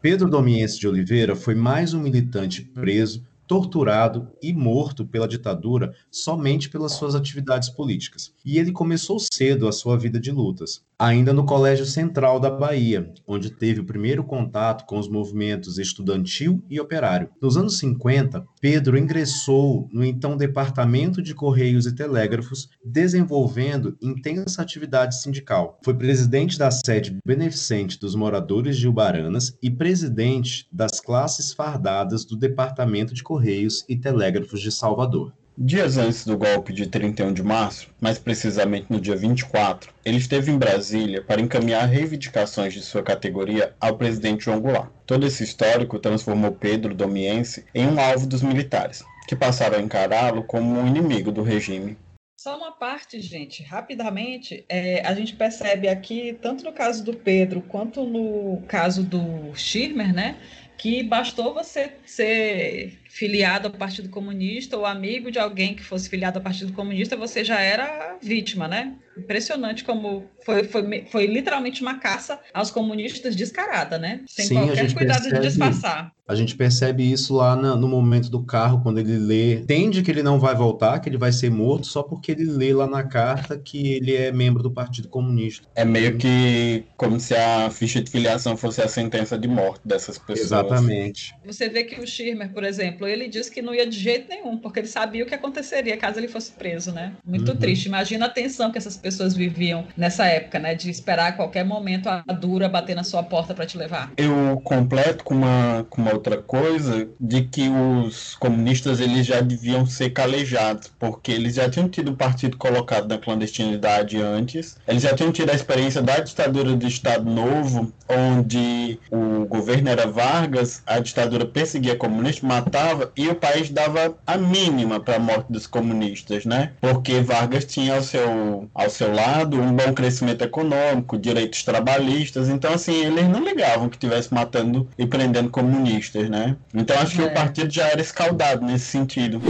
Pedro Domiense de Oliveira foi mais um militante preso torturado e morto pela ditadura somente pelas suas atividades políticas. E ele começou cedo a sua vida de lutas ainda no Colégio Central da Bahia, onde teve o primeiro contato com os movimentos estudantil e operário. Nos anos 50, Pedro ingressou no então Departamento de Correios e Telégrafos, desenvolvendo intensa atividade sindical. Foi presidente da sede beneficente dos moradores de Ubaranas e presidente das classes fardadas do Departamento de Correios e Telégrafos de Salvador. Dias antes do golpe de 31 de março, mais precisamente no dia 24, ele esteve em Brasília para encaminhar reivindicações de sua categoria ao presidente João Goulart. Todo esse histórico transformou Pedro Domiense em um alvo dos militares, que passaram a encará-lo como um inimigo do regime. Só uma parte, gente, rapidamente, é, a gente percebe aqui, tanto no caso do Pedro quanto no caso do Schirmer, né, que bastou você ser filiado ao Partido Comunista ou amigo de alguém que fosse filiado ao Partido Comunista, você já era vítima, né? Impressionante como foi, foi, foi literalmente uma caça aos comunistas descarada, né? Sem Sim, qualquer cuidado percebe, de disfarçar. A gente percebe isso lá no, no momento do carro, quando ele lê, entende que ele não vai voltar, que ele vai ser morto, só porque ele lê lá na carta que ele é membro do Partido Comunista. É meio que como se a ficha de filiação fosse a sentença de morte dessas pessoas. Exatamente. Você vê que o Schirmer, por exemplo, ele disse que não ia de jeito nenhum, porque ele sabia o que aconteceria caso ele fosse preso, né? Muito uhum. triste. Imagina a tensão que essas pessoas viviam nessa época, né? De esperar a qualquer momento a dura bater na sua porta para te levar. Eu completo com uma, com uma outra coisa de que os comunistas eles já deviam ser calejados, porque eles já tinham tido o partido colocado na clandestinidade antes, eles já tinham tido a experiência da ditadura do Estado Novo, onde o governo era Vargas, a ditadura perseguia comunistas, matava e o país dava a mínima para a morte dos comunistas, né? Porque Vargas tinha ao seu, ao seu lado um bom crescimento econômico, direitos trabalhistas, então assim, eles não ligavam que estivesse matando e prendendo comunistas né? Então acho que o é. partido já era escaldado nesse sentido.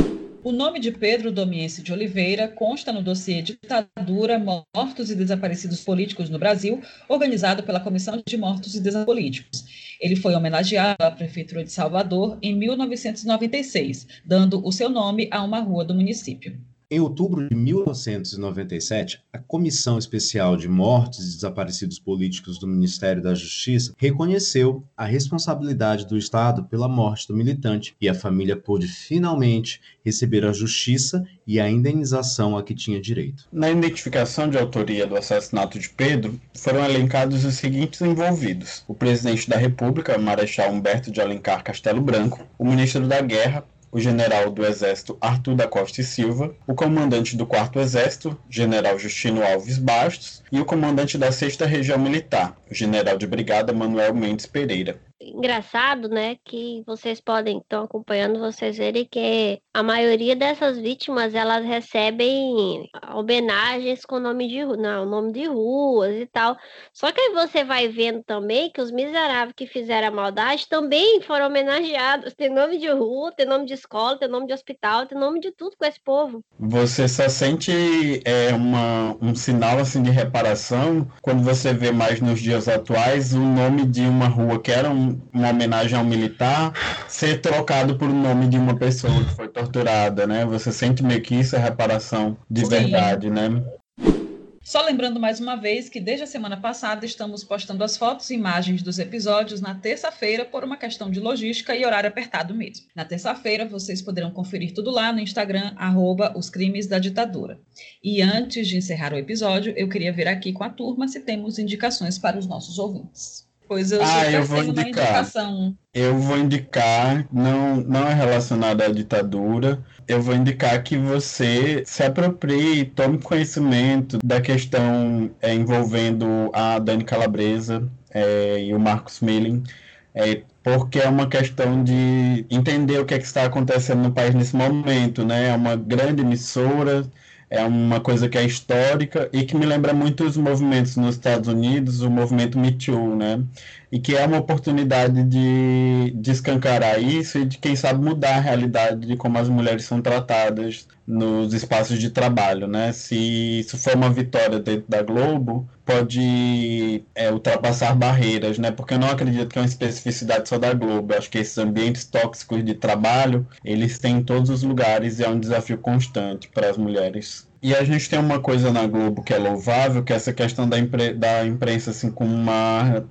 O nome de Pedro Domiense de Oliveira consta no dossiê Ditadura, Mortos e Desaparecidos Políticos no Brasil, organizado pela Comissão de Mortos e Desaparecidos Políticos. Ele foi homenageado à Prefeitura de Salvador em 1996, dando o seu nome a uma rua do município. Em outubro de 1997, a Comissão Especial de Mortes e Desaparecidos Políticos do Ministério da Justiça reconheceu a responsabilidade do Estado pela morte do militante e a família pôde finalmente receber a justiça e a indenização a que tinha direito. Na identificação de autoria do assassinato de Pedro, foram elencados os seguintes envolvidos: o presidente da República, Marechal Humberto de Alencar Castelo Branco, o ministro da Guerra, o general do Exército Arthur da Costa e Silva, o comandante do 4 Exército, general Justino Alves Bastos, e o comandante da 6 Região Militar, o general de brigada Manuel Mendes Pereira. Engraçado, né, que vocês podem, estão acompanhando, vocês verem que a maioria dessas vítimas, elas recebem homenagens com nome de, não, nome de ruas e tal. Só que aí você vai vendo também que os miseráveis que fizeram a maldade também foram homenageados. Tem nome de rua, tem nome de escola, tem nome de hospital, tem nome de tudo com esse povo. Você só sente é, uma, um sinal assim de reparação quando você vê mais nos dias atuais o nome de uma rua que era um uma homenagem a um militar ser trocado por um nome de uma pessoa que foi torturada, né? Você sente meio que isso é reparação de Sim. verdade, né? Só lembrando mais uma vez que desde a semana passada estamos postando as fotos e imagens dos episódios na terça-feira por uma questão de logística e horário apertado mesmo. Na terça-feira vocês poderão conferir tudo lá no Instagram, arroba os crimes da ditadura. E antes de encerrar o episódio, eu queria ver aqui com a turma se temos indicações para os nossos ouvintes. Pois eu, ah, eu vou indicar. Eu vou indicar, não, não é relacionado à ditadura, eu vou indicar que você se aproprie, tome conhecimento da questão é, envolvendo a Dani Calabresa é, e o Marcos Milling, é, porque é uma questão de entender o que, é que está acontecendo no país nesse momento, né? É uma grande emissora, é uma coisa que é histórica e que me lembra muito os movimentos nos Estados Unidos, o movimento Me Too, né? E que é uma oportunidade de, de escancarar isso e de, quem sabe, mudar a realidade de como as mulheres são tratadas nos espaços de trabalho, né? Se isso for uma vitória dentro da Globo, pode é, ultrapassar barreiras, né? Porque eu não acredito que é uma especificidade só da Globo. Eu acho que esses ambientes tóxicos de trabalho, eles têm em todos os lugares e é um desafio constante para as mulheres. E a gente tem uma coisa na Globo que é louvável, que é essa questão da, impre da imprensa assim com uma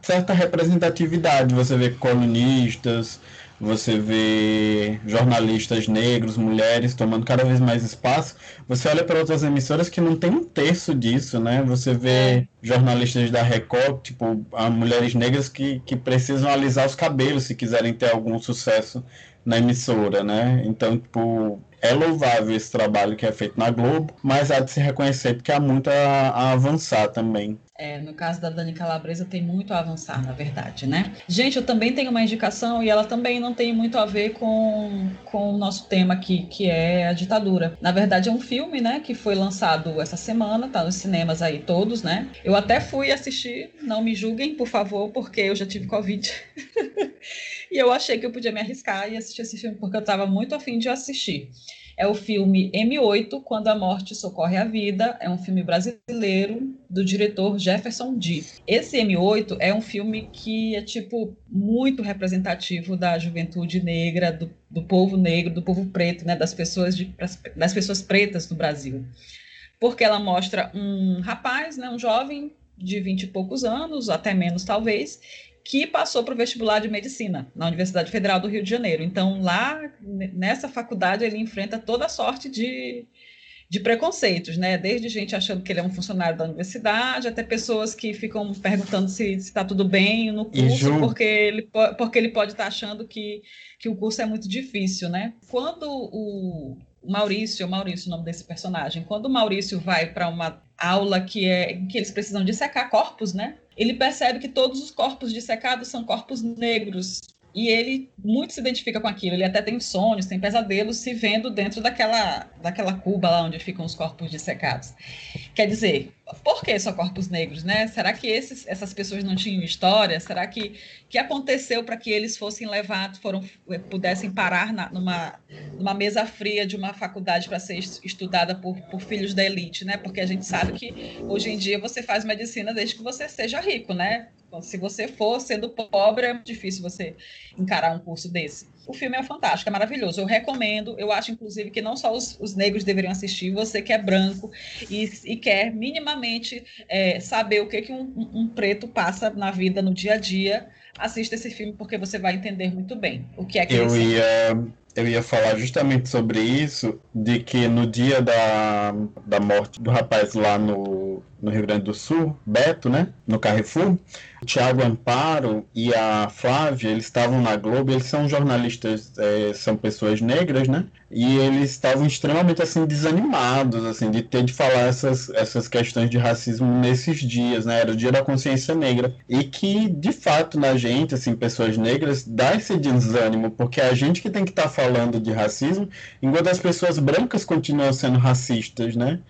certa representatividade. Você vê colunistas, você vê jornalistas negros, mulheres tomando cada vez mais espaço. Você olha para outras emissoras que não tem um terço disso, né? Você vê jornalistas da Record, tipo, mulheres negras que, que precisam alisar os cabelos se quiserem ter algum sucesso na emissora, né? Então, tipo, é louvável esse trabalho que é feito na Globo, mas há de se reconhecer porque há muito a, a avançar também. É, no caso da Dani Calabresa tem muito a avançar, na verdade, né? Gente, eu também tenho uma indicação e ela também não tem muito a ver com, com o nosso tema aqui, que é a ditadura. Na verdade, é um filme, né, que foi lançado essa semana, tá nos cinemas aí todos, né? Eu até fui assistir, não me julguem, por favor, porque eu já tive Covid. (laughs) e eu achei que eu podia me arriscar e assistir esse filme porque eu estava muito afim de assistir é o filme M8, Quando a Morte Socorre a Vida. É um filme brasileiro do diretor Jefferson D. Esse M8 é um filme que é, tipo, muito representativo da juventude negra, do, do povo negro, do povo preto, né, das pessoas, de, das pessoas pretas no Brasil. Porque ela mostra um rapaz, né, um jovem de vinte e poucos anos, até menos talvez, que passou para o vestibular de medicina na Universidade Federal do Rio de Janeiro. Então, lá nessa faculdade, ele enfrenta toda sorte de, de preconceitos, né? Desde gente achando que ele é um funcionário da universidade, até pessoas que ficam perguntando se está tudo bem no curso, porque ele, porque ele pode estar tá achando que, que o curso é muito difícil, né? Quando o Maurício, o Maurício, o nome desse personagem, quando o Maurício vai para uma aula que é que eles precisam dissecar corpos, né? Ele percebe que todos os corpos dissecados são corpos negros. E ele muito se identifica com aquilo. Ele até tem sonhos, tem pesadelos se vendo dentro daquela, daquela cuba lá onde ficam os corpos dissecados. Quer dizer, por que só corpos negros, né? Será que esses, essas pessoas não tinham história? Será que que aconteceu para que eles fossem levados, foram pudessem parar na, numa, numa mesa fria de uma faculdade para ser estudada por, por filhos da elite, né? Porque a gente sabe que hoje em dia você faz medicina desde que você seja rico, né? Se você for sendo pobre, é difícil você encarar um curso desse. O filme é fantástico, é maravilhoso. Eu recomendo. Eu acho, inclusive, que não só os, os negros deveriam assistir, você que é branco e, e quer minimamente é, saber o que, que um, um, preto passa na vida, no dia a dia, assista esse filme porque você vai entender muito bem o que é que Eu ia, eu ia falar justamente sobre isso, de que no dia da, da morte do rapaz lá no, no Rio Grande do Sul, Beto, né? No Carrefour, o Thiago Amparo e a Flávia, eles estavam na Globo, eles são jornalistas, é, são pessoas negras, né? E eles estavam extremamente, assim, desanimados, assim, de ter de falar essas, essas questões de racismo nesses dias, né? Era o dia da consciência negra. E que, de fato, na gente, assim, pessoas negras, dá esse desânimo, porque é a gente que tem que estar falando de racismo, enquanto as pessoas brancas continuam sendo racistas, né?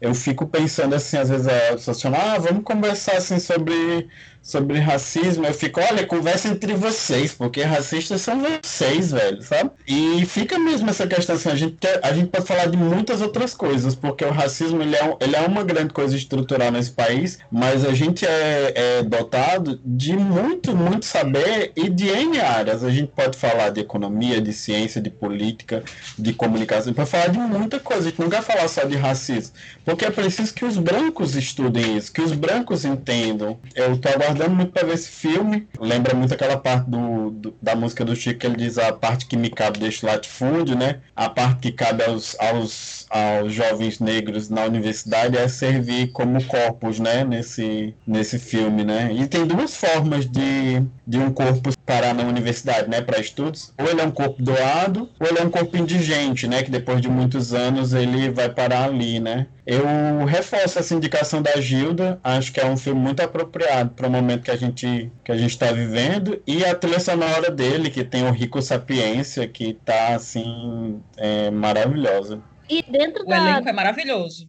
Eu fico pensando assim, às vezes a pessoa chama, ah, vamos conversar assim sobre sobre racismo, eu fico, olha, conversa entre vocês, porque racistas são vocês, velho, sabe? E fica mesmo essa questão assim, a gente, quer, a gente pode falar de muitas outras coisas, porque o racismo ele é, ele é uma grande coisa estrutural nesse país, mas a gente é, é dotado de muito, muito saber e de N áreas. A gente pode falar de economia, de ciência, de política, de comunicação, pode falar de muita coisa, a gente não vai falar só de racismo, porque é preciso que os brancos estudem isso, que os brancos entendam. Eu tô aguardando aguardando muito para ver esse filme. Lembra muito aquela parte do, do, da música do Chico que ele diz a parte que me cabe deste latifúndio, né? A parte que cabe aos, aos, aos jovens negros na universidade é servir como corpos, né? Nesse, nesse filme, né? E tem duas formas de, de um corpo parar na universidade, né? Para estudos. Ou ele é um corpo doado, ou ele é um corpo indigente, né? Que depois de muitos anos ele vai parar ali, né? Eu reforço essa indicação da Gilda, acho que é um filme muito apropriado para o momento que a gente que a gente está vivendo e a trilha sonora dele, que tem o Rico Sapiência, que está assim é, maravilhosa. E dentro O da. elenco é maravilhoso.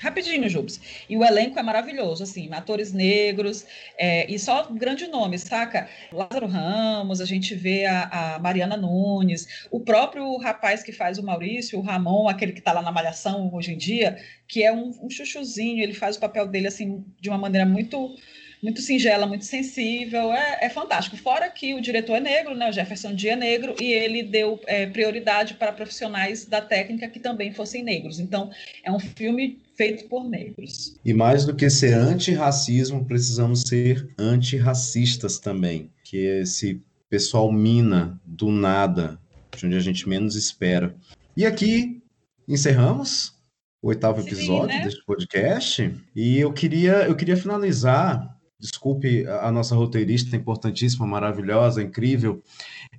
Rapidinho, Jubes. E o elenco é maravilhoso, assim, atores negros, é, e só grande nome, saca? Lázaro Ramos, a gente vê a, a, Mariana Nunes, o próprio rapaz que faz o Maurício, o Ramon, aquele que está lá na Malhação hoje em dia, que é um, um chuchuzinho, ele faz o papel dele, assim, de uma maneira muito muito singela, muito sensível, é, é, fantástico. Fora que o diretor é negro, né, o Jefferson Dia é negro, e ele deu é, prioridade para profissionais da técnica que também fossem negros. Então, é um filme feito por negros. E mais do que ser antirracismo, precisamos ser antirracistas também, que esse pessoal mina do nada, de onde a gente menos espera. E aqui encerramos o oitavo episódio Sim, né? deste podcast. E eu queria, eu queria finalizar desculpe a nossa roteirista importantíssima, maravilhosa, incrível.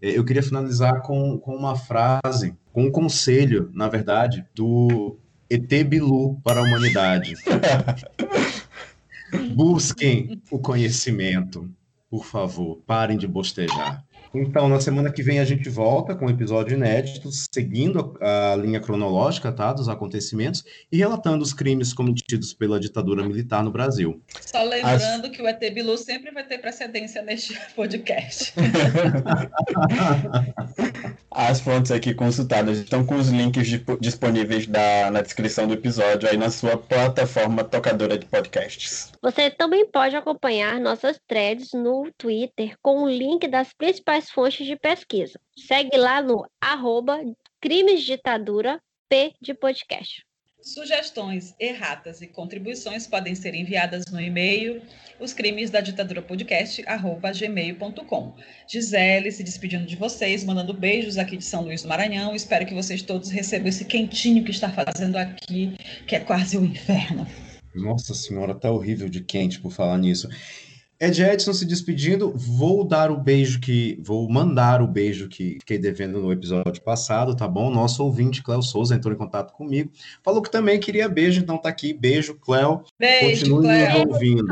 É, eu queria finalizar com, com uma frase, com um conselho, na verdade, do ET Bilu para a humanidade. (laughs) Busquem o conhecimento, por favor, parem de bostejar. Então, na semana que vem a gente volta com um episódio inédito, seguindo a, a, linha cronológica tá, dos acontecimentos e relatando os crimes cometidos pela ditadura militar no Brasil. Só lembrando As... que o ET Bilu sempre vai ter precedência neste (laughs) podcast. (laughs) As fontes aqui consultadas estão com os links disponíveis da, na descrição do episódio aí na sua plataforma tocadora de podcasts. Você também pode acompanhar nossas threads no Twitter com o link das principais fontes de pesquisa. Segue lá no arroba crimesditadura P de podcast. Sugestões, erratas e contribuições podem ser enviadas no e-mail os crimes da ditadura podcast gmail.com. Gisele se despedindo de vocês, mandando beijos aqui de São Luís do Maranhão. Espero que vocês todos recebam esse quentinho que está fazendo aqui, que é quase o inferno. Nossa senhora, tá horrível de quente por falar nisso. Ed Edson se despedindo, vou dar o beijo que. Vou mandar o beijo que fiquei devendo no episódio passado, tá bom? Nosso ouvinte, Cléo Souza, entrou em contato comigo. Falou que também queria beijo, então tá aqui. Beijo, Cléo. Beijo, Continue Cléo. nos ouvindo.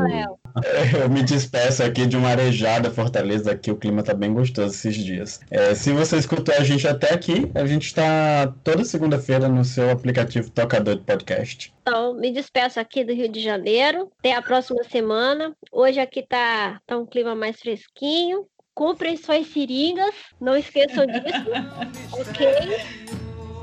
(laughs) Eu me despeço aqui de uma arejada Fortaleza, aqui o clima tá bem gostoso esses dias. É, se você escutou a gente até aqui, a gente está toda segunda-feira no seu aplicativo tocador de podcast. Então, me despeço aqui do Rio de Janeiro. Até a próxima semana. Hoje aqui tá, tá um clima mais fresquinho. Comprem suas seringas. Não esqueçam disso. (laughs) ok?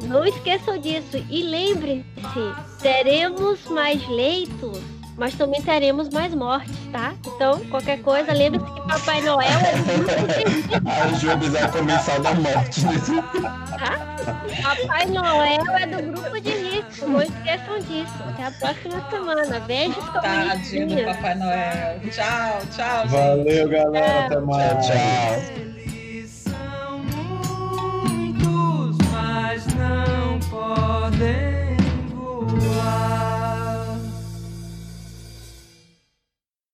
Não esqueçam disso. E lembre-se, teremos mais leitos mas também teremos mais mortes, tá? Então, qualquer coisa, lembre-se que Papai Noel é do grupo de... a ah, começar da morte. Tá? Papai Noel é do grupo de risco, não esqueçam disso. Até a próxima semana. Beijos, Tadinho Papai Noel. Tchau, tchau, gente. Valeu, galera. Tchau. Até mais. Tchau, tchau. Podem voar.